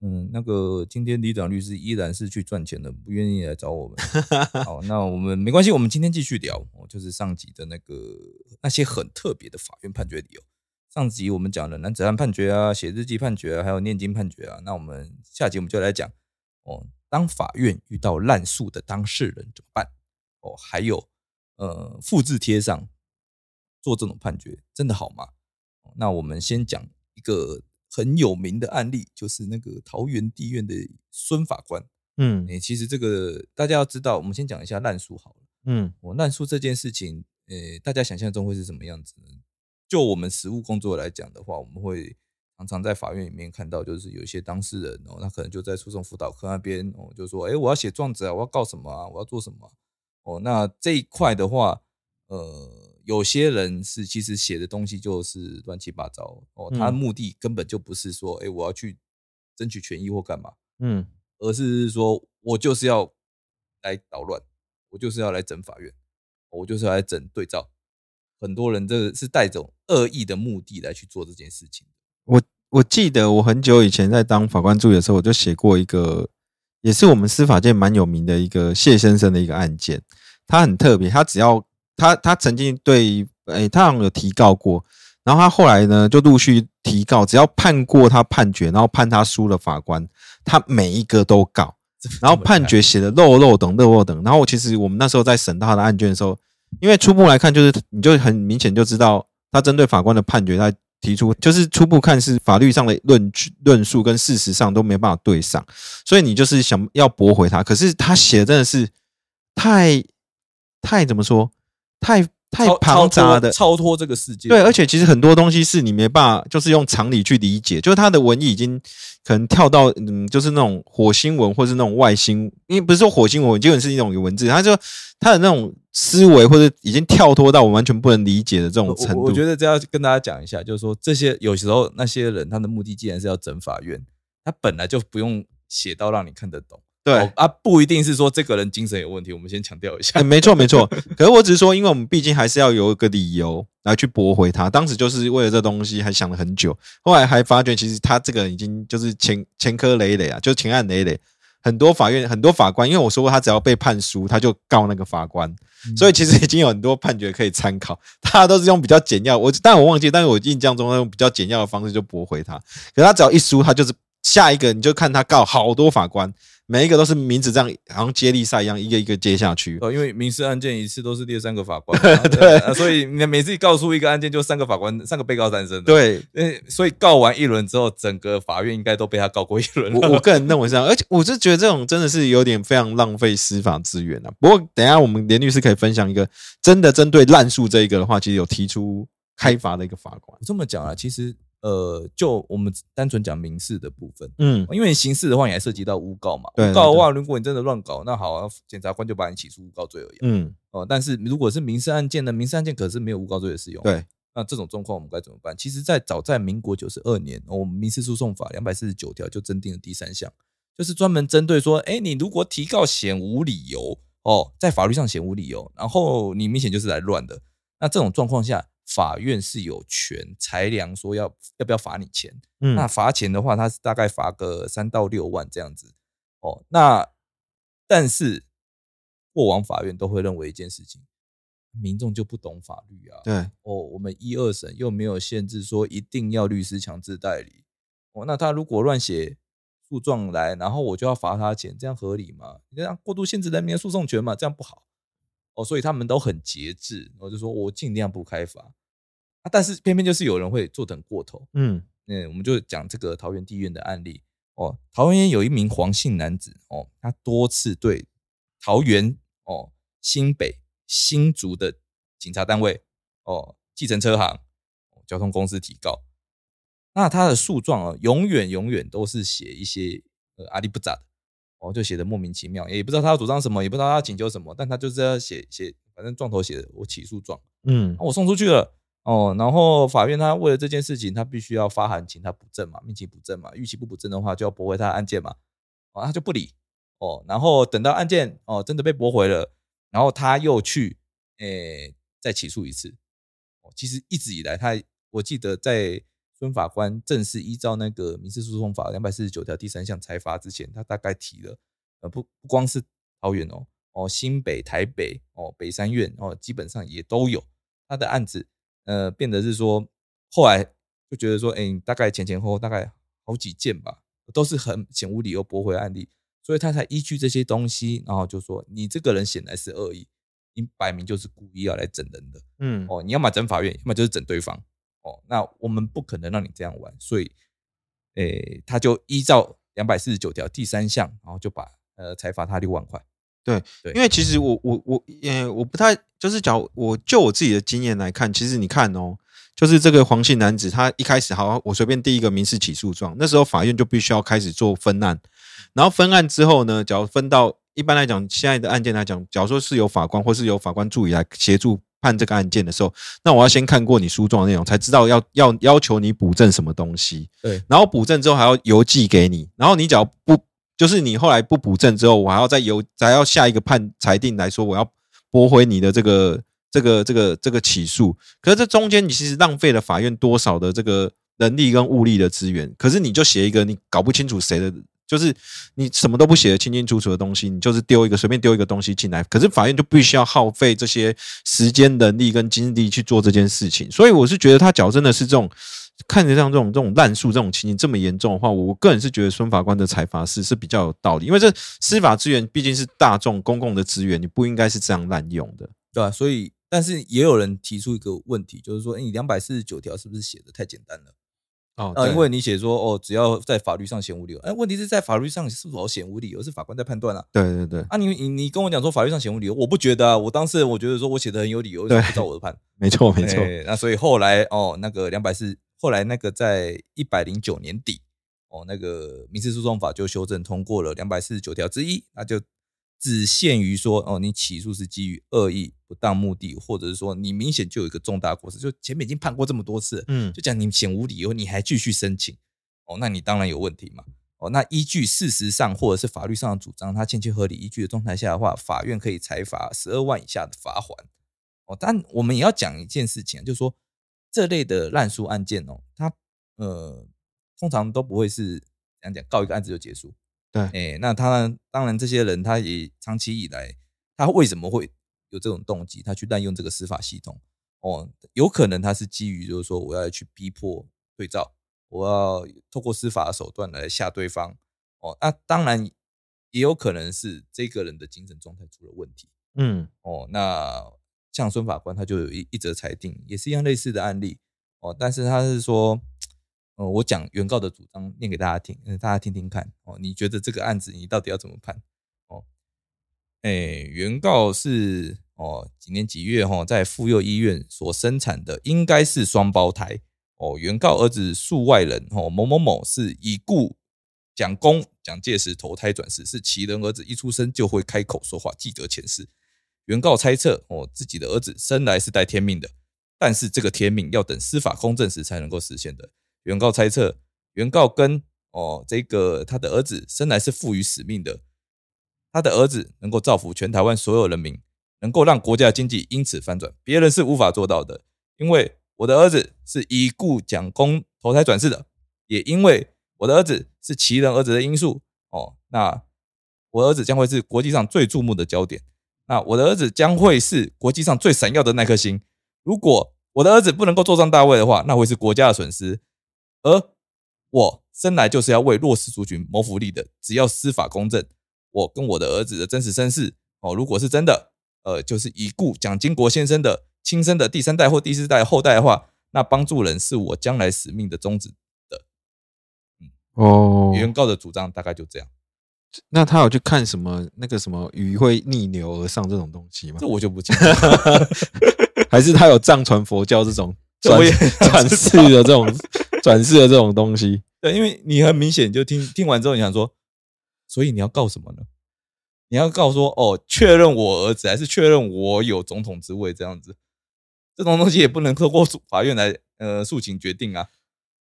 嗯，那个今天李长律师依然是去赚钱的，不愿意来找我们。好，那我们没关系，我们今天继续聊，哦，就是上集的那个那些很特别的法院判决理由。上集我们讲了男子汉判决啊，写日记判决啊，还有念经判决啊。那我们下集我们就来讲哦，当法院遇到滥诉的当事人怎么办？哦，还有。呃，复制贴上做这种判决真的好吗？那我们先讲一个很有名的案例，就是那个桃园地院的孙法官。嗯，诶，其实这个大家要知道，我们先讲一下滥诉好了。嗯，我滥诉这件事情，呃，大家想象中会是什么样子呢？就我们实务工作来讲的话，我们会常常在法院里面看到，就是有一些当事人哦，他可能就在诉讼辅导科那边哦，就说，哎，我要写状子啊，我要告什么啊，我要做什么。哦，那这一块的话，呃，有些人是其实写的东西就是乱七八糟哦，他的目的根本就不是说，哎，我要去争取权益或干嘛，嗯，而是说我就是要来捣乱，我就是要来整法院，我就是要来整对照，很多人这是带着恶意的目的来去做这件事情。我我记得我很久以前在当法官助理的时候，我就写过一个。也是我们司法界蛮有名的一个谢先生的一个案件，他很特别，他只要他他曾经对诶，他好像有提告过，然后他后来呢就陆续提告，只要判过他判决，然后判他输了法官，他每一个都告，然后判决写的漏漏等漏漏等，然后其实我们那时候在审他的案卷的时候，因为初步来看就是你就很明显就知道他针对法官的判决他。提出就是初步看是法律上的论据论述跟事实上都没办法对上，所以你就是想要驳回他，可是他写的真的是太太怎么说太。太庞杂的超脱这个世界，对，而且其实很多东西是你没办法，就是用常理去理解。就是他的文艺已经可能跳到，嗯，就是那种火星文，或是那种外星，因为不是说火星文，基本是一种文字。他就他的那种思维，或者已经跳脱到我完全不能理解的这种程度。我觉得这要跟大家讲一下，就是说这些有时候那些人他的目的既然是要整法院，他本来就不用写到让你看得懂。对啊，不一定是说这个人精神有问题，我们先强调一下。没错，没错。可是我只是说，因为我们毕竟还是要有一个理由来去驳回他。当时就是为了这东西，还想了很久。后来还发觉，其实他这个已经就是前前科累累啊，就是前案累累。很多法院、很多法官，因为我说过，他只要被判输，他就告那个法官。所以其实已经有很多判决可以参考。大家都是用比较简要，我但我忘记，但是我印象中用比较简要的方式就驳回他。可他只要一输，他就是下一个，你就看他告好多法官。每一个都是名字这样，好像接力赛一样，一个一个接下去。哦，因为民事案件一次都是列三个法官，对，所以你每次告诉一个案件就三个法官，三个被告产生。对，所以告完一轮之后，整个法院应该都被他告过一轮。我我个人认为是这样，而且我是觉得这种真的是有点非常浪费司法资源啊。不过等下我们连律师可以分享一个真的针对滥诉这一个的话，其实有提出开罚的一个法官。这么讲啊，其实。呃，就我们单纯讲民事的部分，嗯，因为刑事的话，你还涉及到诬告嘛。诬告的话，如果你真的乱搞，那好，检察官就把你起诉诬告罪而已。嗯，哦，但是如果是民事案件呢，民事案件可是没有诬告罪的适用。对，那这种状况我们该怎么办？其实，在早在民国九十二年，我们民事诉讼法两百四十九条就增订了第三项，就是专门针对说，哎，你如果提告显无理由，哦，在法律上显无理由，然后你明显就是来乱的，那这种状况下。法院是有权裁量说要要不要罚你钱，嗯，那罚钱的话，他是大概罚个三到六万这样子，哦，那但是过往法院都会认为一件事情，民众就不懂法律啊，对，哦，我们一二审又没有限制说一定要律师强制代理，哦，那他如果乱写诉状来，然后我就要罚他钱，这样合理吗？你这样过度限制人民的诉讼权嘛，这样不好，哦，所以他们都很节制，我就说我尽量不开罚。啊！但是偏偏就是有人会坐等过头，嗯，那我们就讲这个桃园地院的案例哦。桃园有一名黄姓男子哦，他多次对桃园哦、新北、新竹的警察单位哦、计程车行、交通公司提告。那他的诉状啊，永远永远都是写一些呃阿里不咋的哦，就写的莫名其妙，也不知道他要主张什么，也不知道他要请求什么，但他就是要写写，反正状头写的我起诉状，嗯我送出去了。哦，然后法院他为了这件事情，他必须要发函请他补正嘛，命其补正嘛，逾期不补正的话就要驳回他的案件嘛，哦，他就不理，哦，然后等到案件哦真的被驳回了，然后他又去诶再起诉一次，哦，其实一直以来他我记得在孙法官正式依照那个民事诉讼法两百四十九条第三项裁罚之前，他大概提了呃不不光是桃园哦哦新北台北哦北三院哦基本上也都有他的案子。呃，变得是说，后来就觉得说，哎、大概前前后后大概好几件吧，都是很显无理由驳回案例，所以他才依据这些东西，然后就说，你这个人显然是恶意，你摆明就是故意要来整人的嗯。哦，你要么整法院，要么就是整对方。哦，那我们不可能让你这样玩，所以，诶、他就依照两百四十九条第三项，然后就把呃裁罚他六万块，对因为其实我我我也我不太就是讲我就我自己的经验来看，其实你看哦，就是这个黄姓男子他一开始好，我随便第一个民事起诉状，那时候法院就必须要开始做分案，然后分案之后呢，假如分到一般来讲现在的案件来讲，假如说是由法官或是由法官助理来协助判这个案件的时候，那我要先看过你诉状的内容，才知道要要要求你补证什么东西。对，然后补证之后还要邮寄给你，然后你只要不就是你后来不补正之后，我还要再由，还要下一个判裁定来说，我要驳回你的这个这个这个这个起诉。可是这中间你其实浪费了法院多少的这个人力跟物力的资源，可是你就写一个你搞不清楚谁的。就是你什么都不写的清清楚楚的东西，你就是丢一个随便丢一个东西进来，可是法院就必须要耗费这些时间、人力跟精力去做这件事情。所以我是觉得他矫正的是这种看着像这种这种滥诉这种情形这么严重的话，我个人是觉得孙法官的裁罚是是比较有道理，因为这司法资源毕竟是大众公共的资源，你不应该是这样滥用的。对吧、所以，但是也有人提出一个问题，就是说，诶你两百四十九条是不是写的太简单了？哦啊，因为你写说哦，只要在法律上显无理由，哎，问题是在法律上是否显无理由是法官在判断啊。对对对，啊你，你你跟我讲说法律上显无理由，我不觉得啊，我当事人我觉得说我写的很有理由，为什么不照我的判？没错没错，哎那所以后来哦，那个两百四，后来那个在一百零九年底哦，那个民事诉讼法就修正通过了两百四十九条之一，那就只限于说哦，你起诉是基于恶意、不当目的，或者是说你明显就有一个重大过失，就前面已经判过这么多次，嗯就讲你显无理由，你还继续申请，哦，那你当然有问题嘛。哦，那依据事实上或者是法律上的主张，它欠缺合理依据的状态下的话，法院可以裁罚十二万以下的罚款。哦，但我们也要讲一件事情啊，就是说这类的滥诉案件哦，它呃通常都不会是怎样讲，告一个案子就结束。对哎、那他当然这些人他也长期以来，他为什么会有这种动机，他去滥用这个司法系统？哦，有可能他是基于就是说我要去逼迫对照，我要透过司法的手段来吓对方。哦，那当然也有可能是这个人的精神状态出了问题。嗯哦，那像孙法官他就有一一则裁定，也是一样类似的案例哦，但是他是说，呃，我讲原告的主张念给大家听，大家听听看哦，你觉得这个案子你到底要怎么判？哦，哎，原告是哦几年几月哈、哦，在妇幼医院所生产的应该是双胞胎哦，原告儿子数外人哦某某某是已故蒋公蒋介石投胎转世，是其人儿子一出生就会开口说话，记得前世。原告猜测，哦，自己的儿子生来是带天命的，但是这个天命要等司法公正时才能够实现的。原告猜测，原告跟哦这个他的儿子生来是赋予使命的，他的儿子能够造福全台湾所有人民，能够让国家经济因此翻转，别人是无法做到的。因为我的儿子是已故蒋公投胎转世的，也因为我的儿子是其人儿子的因素，哦，那我儿子将会是国际上最注目的焦点。那我的儿子将会是国际上最闪耀的那颗星。如果我的儿子不能够坐上大位的话，那会是国家的损失。而我生来就是要为弱势族群谋福利的，只要司法公正，我跟我的儿子的真实身世哦，如果是真的，呃，就是已故蒋经国先生的亲生的第三代或第四代后代的话，那帮助人是我将来使命的宗旨的。哦，原告的主张大概就这样，那他有去看什么那个什么鱼会逆流而上这种东西吗这？我就不清楚了。还是他有藏传佛教这种转世的这种转世的这种东西？对，因为你很明显就听听完之后，你想说，所以你要告什么呢？你要告说哦，确认我儿子，还是确认我有总统之位这样子？这种东西也不能透过法院来呃诉请决定啊，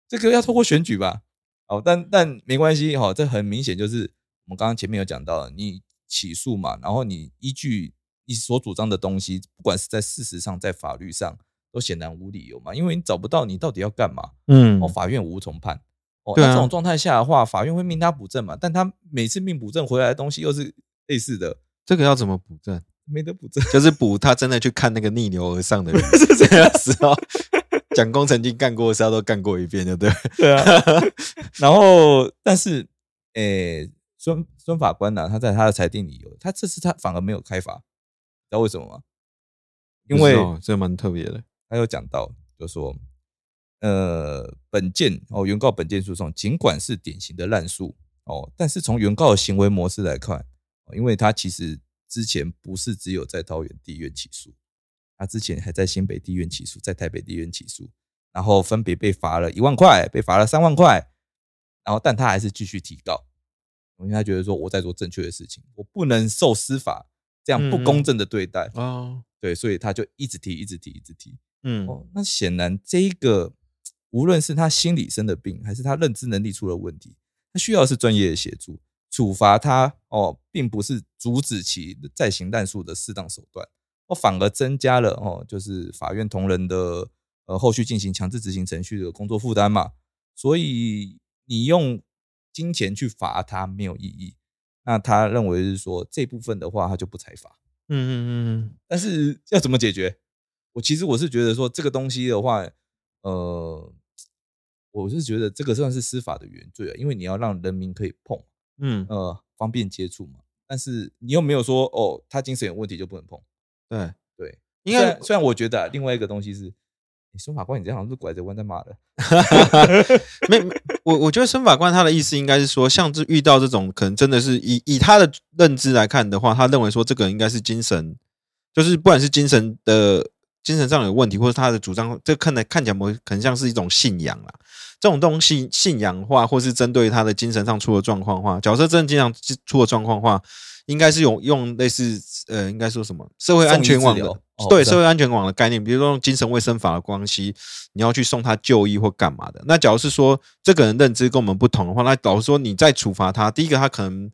这个要透过选举吧？哦，但但没关系哈，这很明显就是我们刚刚前面有讲到，你起诉嘛，然后你依据你所主张的东西，不管是在事实上，在法律上，都显然无理由嘛，因为你找不到你到底要干嘛，嗯哦，法院无从判。哦，对啊那这种状态下的话，法院会命他补证嘛？但他每次命补证回来的东西又是类似的，这个要怎么补证？没得补证。就是补他真的去看那个逆流而上的人，这样时候蒋公曾经干过的事，他都干过一遍，对不对？对啊，然后但是，诶、孙孙法官呢、他在他的裁定里有，他这次他反而没有开罚，知道为什么吗？因为这蛮特别的。他有讲到，就说，呃，本件哦，原告本件诉讼尽管是典型的滥诉哦，但是从原告的行为模式来看，哦因为他其实之前不是只有在桃园地院起诉，他之前还在新北地院起诉，在台北地院起诉，然后分别被罚了一万块，被罚了三万块，然后但他还是继续提告，因为他觉得说我在做正确的事情，我不能受司法这样不公正的对待，哦，对，所以他就一直提，一直提，一直提。嗯哦，那显然这一个无论是他心理生的病，还是他认知能力出了问题，他需要的是专业的协助。处罚他哦，并不是阻止其再行滥诉的适当手段，哦，反而增加了哦，就是法院同仁的呃后续进行强制执行程序的工作负担嘛。所以你用金钱去罚他没有意义。那他认为是说这部分的话，他就不采罚。嗯嗯嗯但是要怎么解决？我其实我是觉得说这个东西的话，呃，我是觉得这个算是司法的原罪啊，因为你要让人民可以碰，嗯，呃，方便接触嘛。但是你又没有说哦，他精神有问题就不能碰。对，对，应该虽然我觉得、啊、另外一个东西是，你孙法官你这样好像是拐着弯在骂的。没，我我觉得申法官他的意思应该是说，像是遇到这种可能真的是以以他的认知来看的话，他认为说这个人应该是精神，就是不管是精神的精神上有问题，或者他的主张，这看来看起来模可能像是一种信仰啦。这种东西信仰化，或是针对他的精神上出了状况的话，假设真的经常出了状况的话，应该是用用类似呃，应该说什么社会安全网的对社会安全网的概念，比如说用精神卫生法的关系，你要去送他就医或干嘛的。那假如是说这个人认知跟我们不同的话，那假如说你再处罚他，第一个他可能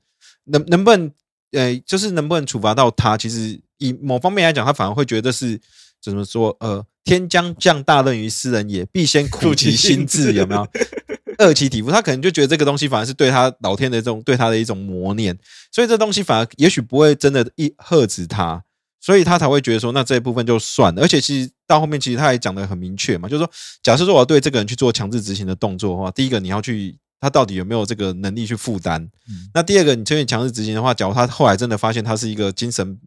能能不能呃，就是能不能处罚到他，其实以某方面来讲，他反而会觉得是怎么说呃，天将降大任于斯人也，必先苦其心志，有没有？恶其体肤，他可能就觉得这个东西反而是对他老天的这种对他的一种磨练，所以这东西反而也许不会真的一呵止他，所以他才会觉得说，那这一部分就算了。而且其实到后面，其实他也讲的很明确嘛，就是说，假设说我要对这个人去做强制执行的动作的话，第一个你要去他到底有没有这个能力去负担，嗯那第二个你针对强制执行的话，假如他后来真的发现他是一个精神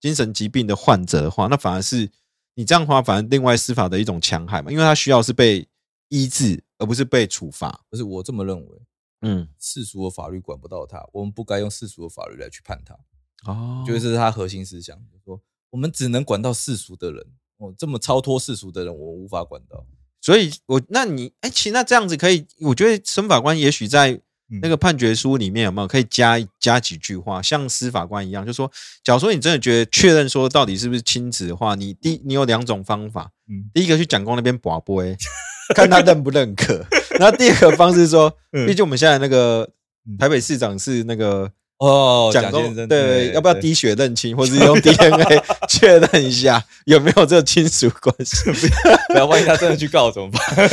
精神疾病的患者的话，那反而是你这样的话，反而另外司法的一种强害嘛，因为他需要是被医治，而不是被处罚。不是我这么认为，嗯，世俗的法律管不到他，我们不该用世俗的法律来去判他。哦我觉得这是他核心思想，就是说我们只能管到世俗的人，哦，这么超脱世俗的人，我们无法管到。所以我那你哎，其实那这样子可以，我觉得审法官也许在嗯那个判决书里面有没有可以加加几句话，像司法官一样，就说，假如说你真的觉得确认说到底是不是亲子的话，你第你有两种方法，嗯第一个去蒋公那边把杯，看他认不认可，然后第二个方式是说，嗯毕竟我们现在那个嗯台北市长是那个。哦，蒋先生，对，要不要滴血认亲，或者是用 DNA 确认一下有没有这个亲属关系？不要万一他真的去告怎么办？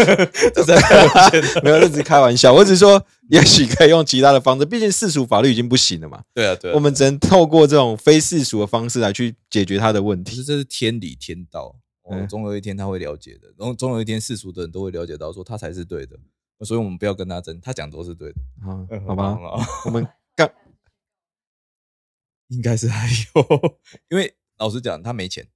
这是没有，这只是开玩笑。我只是说，也许可以用其他的方式，毕竟世俗法律已经不行了嘛。对啊，对啊，我们只能透过这种非世俗的方式来去解决他的问题。这是天理天道，总有一天他会了解的，然后总有一天世俗的人都会了解到说他才是对的，所以我们不要跟他争，他讲都是对的，啊嗯，好吧，我们干 应该是还有，因为老实讲，他没钱，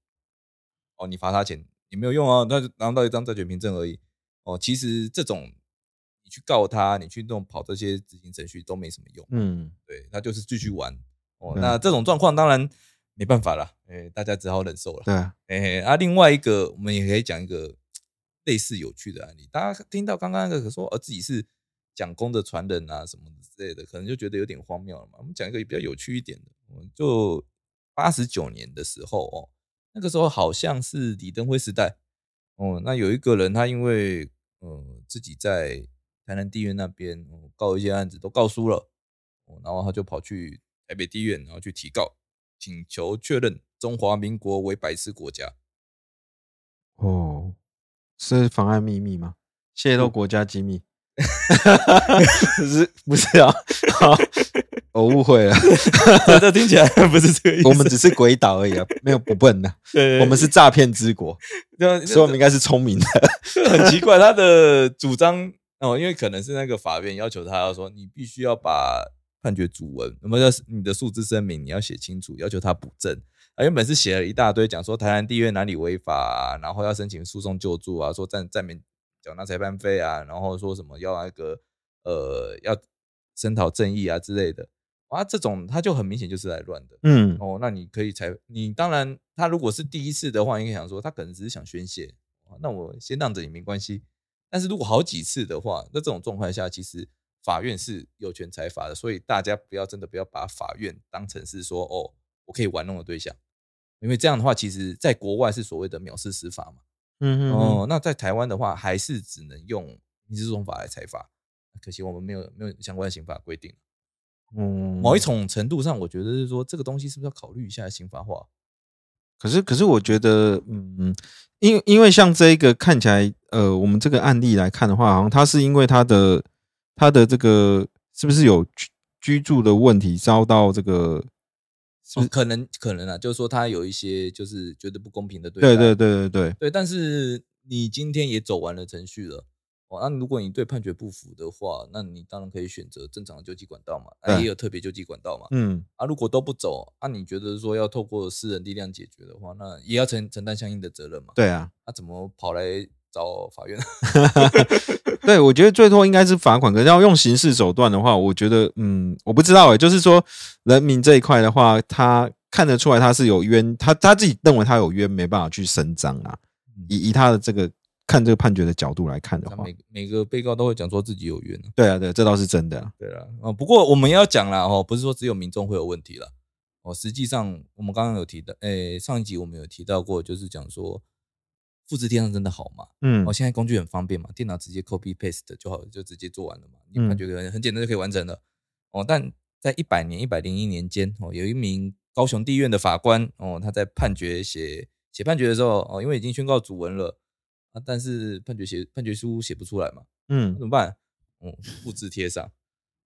哦，你罚他钱也没有用啊，他就拿到一张债权凭证而已。哦，其实这种你去告他，你去弄跑这些执行程序都没什么用，嗯，对他就是继续玩。哦，那这种状况当然没办法了，哎，大家只好忍受了。对啊，哎、嘿啊，另外一个我们也可以讲一个类似有趣的案例。大家听到刚刚那个说，呃，自己是蒋公的传人啊什么之类的，可能就觉得有点荒谬了嘛。我们讲一个比较有趣一点的，我们就八十九年的时候哦，那个时候好像是李登辉时代哦，那有一个人他因为呃自己在台南地院那边告一些案子都告输了，哦然后他就跑去台北地院，然后去提告，请求确认中华民国为白痴国家。哦，是妨碍秘密吗？泄露国家机密？不 是，不是啊，我误会了。这听起来不是这个意思。我们只是鬼岛而已啊，没有不笨的。对，我们是诈骗之国，所以我们应该是聪明的。很奇怪，他的主张哦，因为可能是那个法院要求他要说，你必须要把判决主文，那么要你的数字声明你要写清楚，要求他补正。啊，原本是写了一大堆，讲说台南地院哪里违法，然后要申请诉讼救助啊，说暂暂免缴纳裁判费啊，然后说什么要那个呃要声讨正义啊之类的，啊，这种他就很明显就是来乱的，嗯，哦，那你可以裁你当然他如果是第一次的话，应该想说他可能只是想宣泄，那我先让着你没关系，但是如果好几次的话，那这种状况下其实法院是有权裁罚的，所以大家不要真的不要把法院当成是说哦我可以玩弄的对象。因为这样的话，其实在国外是所谓的藐视司法嘛，嗯嗯哦，那在台湾的话，还是只能用民事诉讼法来裁罚。可惜我们没有没有相关的刑法规定。嗯，某一种程度上，我觉得是说这个东西是不是要考虑一下刑法化？可是可是，我觉得，嗯，因因为像这一个看起来，呃，我们这个案例来看的话，好像它是因为它的他的这个是不是有居居住的问题遭到这个。哦，可能可能啊，就是说他有一些就是觉得不公平的对待，对对对对对对。但是你今天也走完了程序了，哦，那如果你对判决不服的话，那你当然可以选择正常的救济管道嘛，也有特别救济管道嘛，嗯。啊，如果都不走，啊，你觉得说要透过私人力量解决的话，那也要承承担相应的责任嘛？对啊，那怎么跑来找法院？对，我觉得最多应该是罚款。可是要用刑事手段的话，我觉得，嗯，我不知道哎。就是说，人民这一块的话，他看得出来他是有冤，他他自己认为他有冤，没办法去伸张啊。以以他的这个看这个判决的角度来看的话，每每个被告都会讲说自己有冤。对啊，对，这倒是真的。对啊，啊，不过我们要讲了哦，不是说只有民众会有问题了哦。实际上，我们刚刚有提到，诶，上一集我们有提到过，就是讲说。复制贴上真的好吗？嗯，哦，现在工具很方便嘛，电脑直接 copy paste 就好，就直接做完了嘛。你感觉很很简单就可以完成了。哦，但在一百年、一百零一年间，哦，有一名高雄地院的法官，哦，他在判决写写判决的时候，哦，因为已经宣告主文了啊，但是判决写判决书写不出来嘛，嗯，怎么办？哦，复制贴上。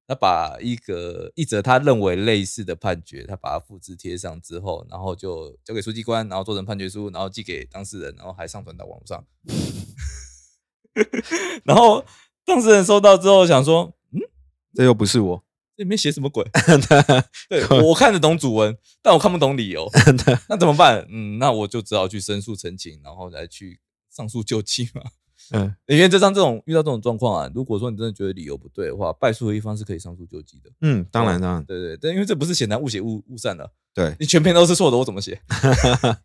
他把一个一则他认为类似的判决，他把它复制贴上之后，然后就交给书记官，然后做成判决书，然后寄给当事人，然后还上传到网上。然后当事人收到之后想说：“嗯，这又不是我，这里面写什么鬼？”对 我看得懂主文，但我看不懂理由。那怎么办？嗯，那我就只好去申诉澄清，然后再去上诉救济嘛。嗯，原则上这种遇到这种状况啊，如果说你真的觉得理由不对的话，败诉的一方是可以上诉救济的。嗯，当然当然，对对但，因为这不是显然误写误误散了。对你全篇都是错的，我怎么写？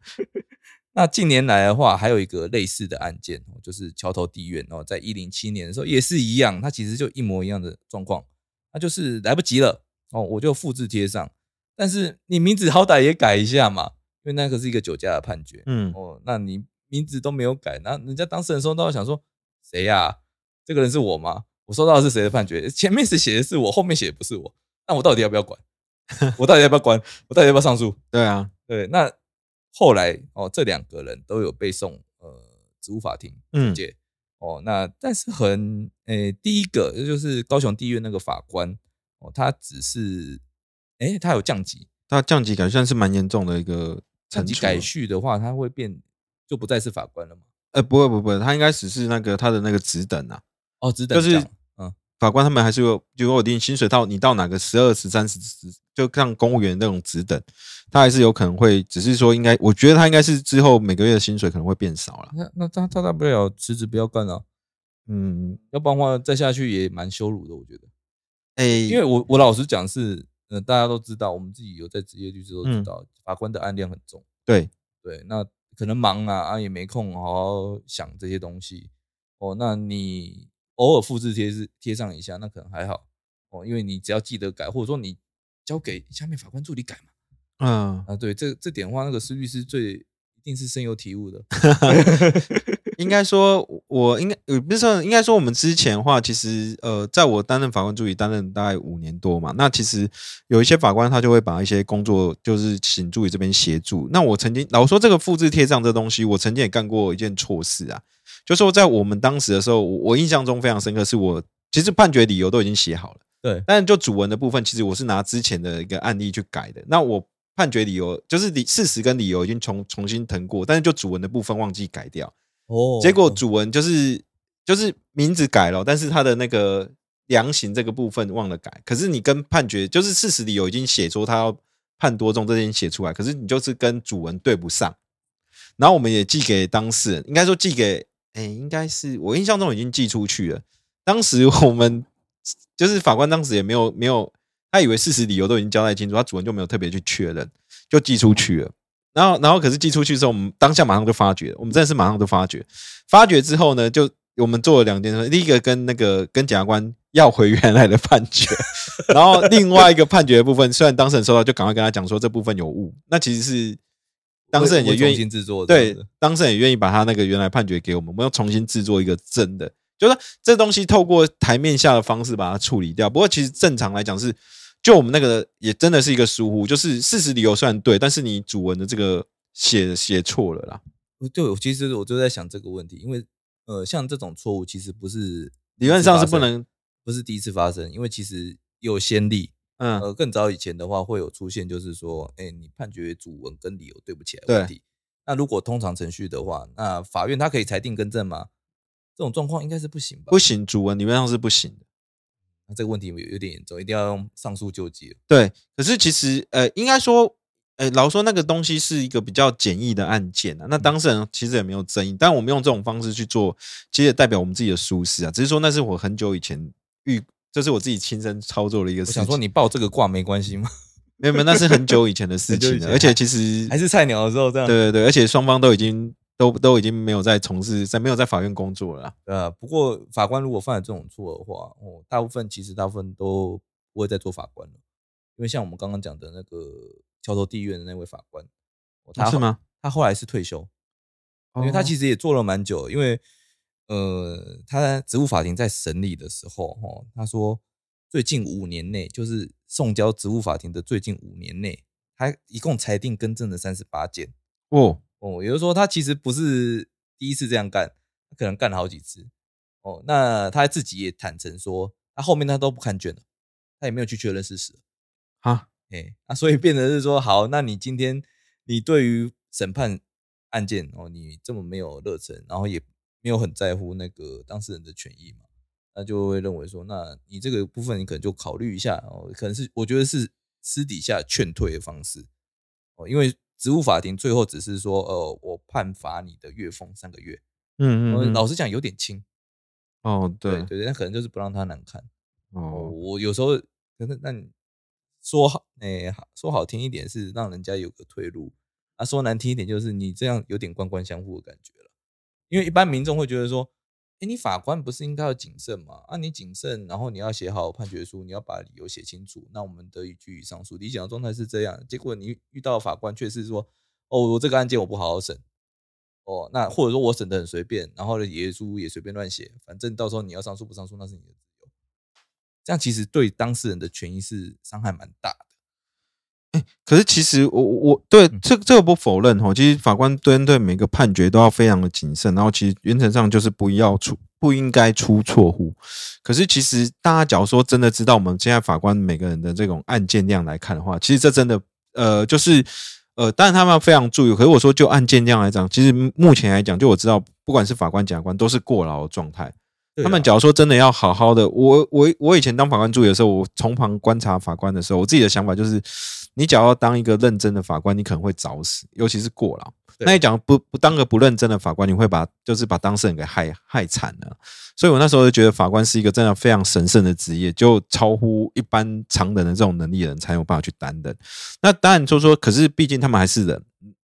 那近年来的话，还有一个类似的案件，就是桥头地院哦，在一零七年的时候也是一样，它其实就一模一样的状况，那就是来不及了哦，我就复制贴上，但是你名字好歹也改一下嘛，因为那个是一个酒驾的判决。嗯，哦，那你。名字都没有改，那人家当事人收到想说谁呀？这个人是我吗？我收到的是谁的判决？前面是写的是我，后面写的不是我，那我到底要不要管？我到底要不要管？我到底要不要上诉？对啊，对。那后来哦，这两个人都有被送呃职务法庭嗯解哦。那但是很诶，第一个就是高雄地院那个法官哦，他只是诶，他有降级，他降级改算是蛮严重的一个降级改序的话，他会变。就不再是法官了吗？呃，不会，不会，他应该只是那个他的那个职等啊。哦，职等就是嗯，法官他们还是有就有定薪水到你到哪个十二、十三、十十，就像公务员那种职等，他还是有可能会，只是说应该，我觉得他应该是之后每个月的薪水可能会变少了。那那他他大不了辞职不要干了，嗯，要不然的话再下去也蛮羞辱的，我觉得。哎，因为我我老实讲是，呃，大家都知道，我们自己有在职业律师都知道，法官的案量很重。对对，那。可能忙啊啊也没空好好想这些东西哦。那你偶尔复制贴是贴上一下，那可能还好哦，因为你只要记得改，或者说你交给下面法官助理改嘛。嗯，啊，对，这这点的话，那个施律师最一定是深有体悟的。应该说，我应该呃不是说，应该说我们之前的话，其实呃，在我担任法官助理担任大概五年多嘛，那其实有一些法官他就会把一些工作就是请助理这边协助。那我曾经老说这个复制贴上这东西，我曾经也干过一件错事啊，就说在我们当时的时候，我我印象中非常深刻，是我其实判决理由都已经写好了，对，但就主文的部分，其实我是拿之前的一个案例去改的。那我判决理由就是理事实跟理由已经重重新誊过，但是就主文的部分忘记改掉。哦结果主文就是就是名字改了，但是他的那个量刑这个部分忘了改。可是你跟判决就是事实理由已经写说他要判多重，这件写出来，可是你就是跟主文对不上。然后我们也寄给当事人，应该说寄给，哎，应该是我印象中已经寄出去了。当时我们就是法官当时也没有没有，他以为事实理由都已经交代清楚，他主文就没有特别去确认，就寄出去了。然后，然后可是寄出去之后，我们当下马上就发觉，我们真的是马上就发觉。发觉之后呢，就我们做了两件事：第一个跟那个跟检察官要回原来的判决，然后另外一个判决的部分，虽然当事人收到，就赶快跟他讲说这部分有误。那其实是当事人也愿意重新制作这样对，当事人也愿意把他那个原来判决给我们，我们要重新制作一个真的，就是说这东西透过台面下的方式把它处理掉。不过其实正常来讲是，就我们那个也真的是一个疏忽，就是事实理由虽然对，但是你主文的这个写写错了啦。对，我其实我就在想这个问题，因为呃，像这种错误其实不是理论上是不能，不是第一次发生，因为其实有先例。嗯，呃，更早以前的话会有出现，就是说，哎，你判决主文跟理由对不起来的问题。那如果通常程序的话，那法院它可以裁定更正吗？这种状况应该是不行吧？不行，主文理论上是不行的。那这个问题有有点严重，一定要用上诉救济了。对，可是其实呃，应该说，呃，老实说那个东西是一个比较简易的案件啊。那当事人其实也没有争议，但我们用这种方式去做，其实也代表我们自己的舒适啊。只是说那是我很久以前遇，这是我自己亲身操作的一个事情。我想说，你报这个卦没关系吗？没有没有，那是很久以前的 事情了，而且其实还是菜鸟的时候这样？对对对，而且双方都已经都都已经没有在从事，在没有在法院工作了啦。呃，不过法官如果犯了这种错的话，哦，大部分其实大部分都不会再做法官了，因为像我们刚刚讲的那个桥头地院的那位法官，哦他后是吗？他后来是退休，因为他其实实也做了蛮久，因为呃，他在职务法庭在审理的时候，哦，他说最近五年内，就是送交职务法庭的最近五年内，他一共裁定更正了三十八件。哦，哦，也就是说，他其实不是第一次这样干，他可能干了好几次。哦，那他自己也坦诚说，他后面他都不看卷了，他也没有去确认事实。啊，哎，啊，所以变成是说，好，那你今天你对于审判案件哦，你这么没有热忱，然后也没有很在乎那个当事人的权益嘛，那就会认为说，那你这个部分你可能就考虑一下哦，可能是我觉得是私底下劝退的方式哦，因为职务法庭最后只是说，呃，我判罚你的月俸三个月，呃嗯嗯嗯，老实讲有点轻，哦，对，对。对对，那可能就是不让他难看。哦，哦，我有时候可能那你说好，哎、好说好听一点是让人家有个退路，啊，说难听一点就是你这样有点官官相护的感觉了。因为一般民众会觉得说，哎、你法官不是应该要谨慎吗？啊，你谨慎，然后你要写好判决书，你要把理由写清楚，那我们得以据以上诉。理想的状态是这样，结果你遇到法官却是说，哦，我这个案件我不好好审。哦，那或者说我审的很随便，然后呢，野书也随便乱写，反正到时候你要上诉不上诉那是你的自由。这样其实对当事人的权益是伤害蛮大的。可是其实我我我对嗯这这个不否认哈，其实法官针对每个判决都要非常的谨慎，然后其实原则上就是不要出不应该出错误。可是其实大家假如说真的知道我们现在法官每个人的这种案件量来看的话，其实这真的呃就是呃，当然他们要非常注意。可是我说就案件量来讲，其实目前来讲，就我知道，不管是法官、检察官都是过劳的状态。他们假如说真的要好好的，我我我以前当法官助理的时候，我从旁观察法官的时候，我自己的想法就是，你只要要当一个认真的法官，你可能会早死，尤其是过劳。那你讲不不当个不认真的法官，你会把就是把当事人给害害惨了。所以我那时候就觉得法官是一个真的非常神圣的职业，就超乎一般常人的这种能力的人才有办法去担任。那当然就说，可是毕竟他们还是人，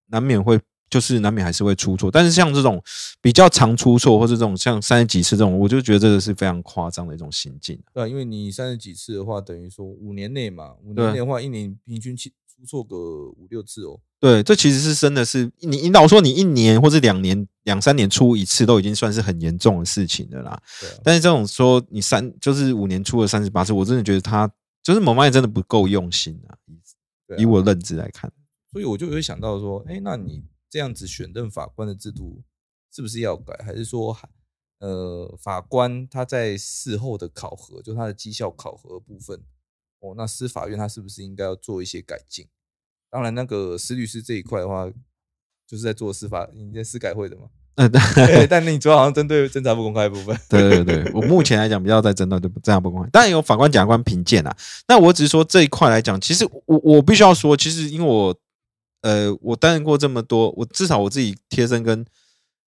难免会就是难免还是会出错。但是像这种比较常出错，或者这种像三十几次这种，我就觉得这个是非常夸张的一种行径。对啊，因为你三十几次的话，等于说五年内嘛，五年内的话，一年平均出出错个五六次哦。对，这其实是真的是你引导说你一年或者两年、两三年出一次，都已经算是很严重的事情了啦。对啊，但是这种说你三就是五年出了三十八次，我真的觉得他就是某方面真的不够用心啊。以我认知来看，所以我就会想到说，哎，那你这样子选任法官的制度是不是要改？还是说，呃，法官他在事后的考核，就他的绩效考核部分，哦，那司法院他是不是应该要做一些改进？当然，那个司律师这一块的话，就是在做司法，你在司改会的嘛。嗯，对，但你主要好像针对侦查不公开的部分。对对对，我目前来讲比较在针对这样不公开，当然有法官、检察官评鉴啊。那我只是说这一块来讲，其实我我必须要说，其实因为我呃我担任过这么多，我至少我自己贴身跟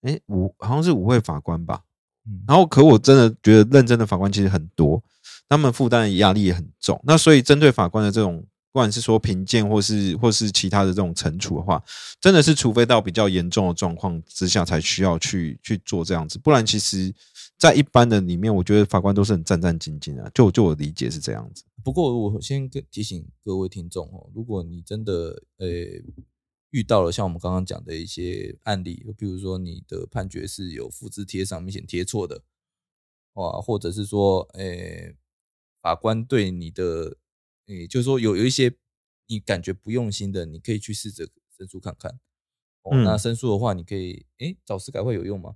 哎五好像是五位法官吧，嗯然后可我真的觉得认真的法官其实很多，他们负担的压力也很重。那所以针对法官的这种，不管是说评鉴或是或是其他的这种惩处的话，真的是除非到比较严重的状况之下，才需要去去做这样子，不然其实，在一般的里面，我觉得法官都是很战战兢兢啊。就就我理解是这样子。不过我先跟提醒各位听众哦，如果你真的呃遇到了像我们刚刚讲的一些案例，比如说你的判决是有复制贴上明显贴错的，哇，或者是说呃法官对你的，诶，就是说有有一些你感觉不用心的，你可以去试着申诉看看。哦，嗯那申诉的话，你可以诶找司改会有用吗？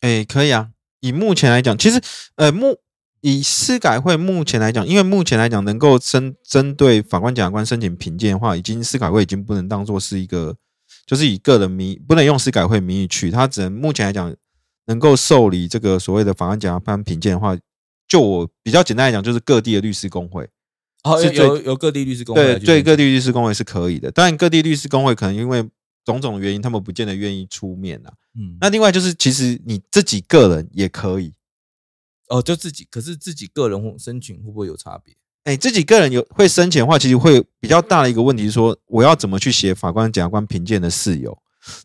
哎，可以啊。以目前来讲，其实呃目以司改会目前来讲，因为目前来讲能够针针对法官、检察官申请评鉴的话，已经司改会已经不能当做是一个，就是以个人名不能用司改会名义去，他只能目前来讲能够受理这个所谓的法官、检察官评鉴的话，就我比较简单来讲，就是各地的律师工会。哦，是有有有各地律师工会对对各地律师工会是可以的，当然各地律师工会可能因为种种原因，他们不见得愿意出面啊。嗯，那另外就是，其实你自己个人也可以，哦就自己，可是自己个人申请会不会有差别？哎，自己个人有会申请的话，其实会比较大的一个问题是说，我要怎么去写法官、检察官评鉴的事由？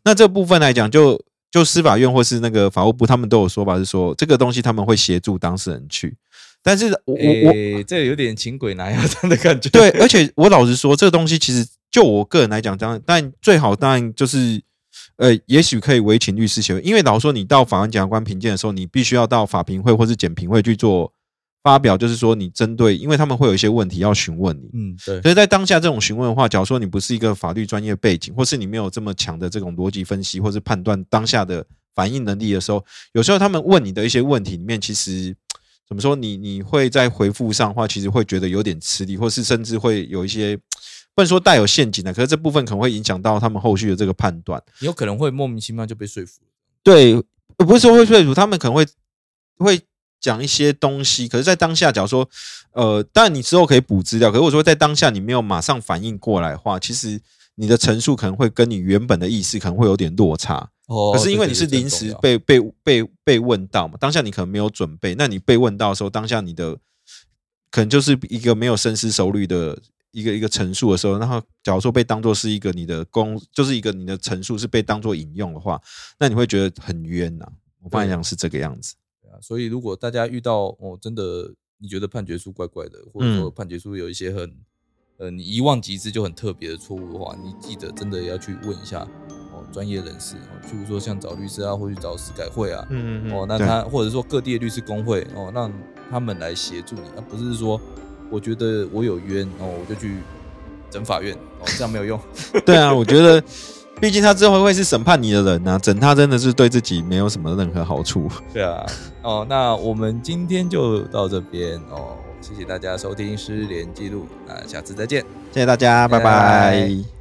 那这部分来讲，就就司法院或是那个法务部，他们都有说法是说，这个东西他们会协助当事人去。但是我我我这有点请鬼拿药样的感觉。对，而且我老实说，这个东西其实就我个人来讲，当然，但最好当然就是，呃，也许可以委请律师协会，因为老实说，你到法官、检察官评鉴的时候，你必须要到法评会或是检评会去做发表，就是说你针对，因为他们会有一些问题要询问你。嗯，对，所以在当下这种询问的话，假如说你不是一个法律专业背景，或是你没有这么强的这种逻辑分析，或是判断当下的反应能力的时候，有时候他们问你的一些问题里面，其实怎么说，你你会在回复上的话，其实会觉得有点吃力，或是甚至会有一些不能说带有陷阱的，可是这部分可能会影响到他们后续的这个判断。你有可能会莫名其妙就被说服了。对，呃不是说会说服，他们可能会会讲一些东西，可是，在当下，假如说，呃，当然你之后可以补资料，可是我说在当下你没有马上反应过来的话，其实你的陈述可能会跟你原本的意思可能会有点落差。哦可是因为你是临时被被被被问到嘛，当下你可能没有准备，那你被问到的时候，当下你的可能就是一个没有深思熟虑的一个一个陈述的时候，然后假如说被当做是一个你的公，就是一个你的陈述是被当做引用的话，那你会觉得很冤呐、我帮你讲是这个样子。对啊，所以如果大家遇到哦，真的你觉得判决书怪怪的，或者说嗯。判决书有一些很呃你一望即知就很特别的错误的话，你记得真的要去问一下哦专业人士哦，譬如说像找律师啊，或去找司改会啊，嗯哦，那他或者说各地的律师工会哦，让他们来协助你，而不是说我觉得我有冤哦，我就去整法院哦，这样没有用。对啊，我觉得，毕竟他之后会是审判你的人呐、啊，整他真的是对自己没有什么任何好处。对啊，哦，那我们今天就到这边哦，谢谢大家收听《失联记录》，那下次再见。谢谢大家，拜拜拜拜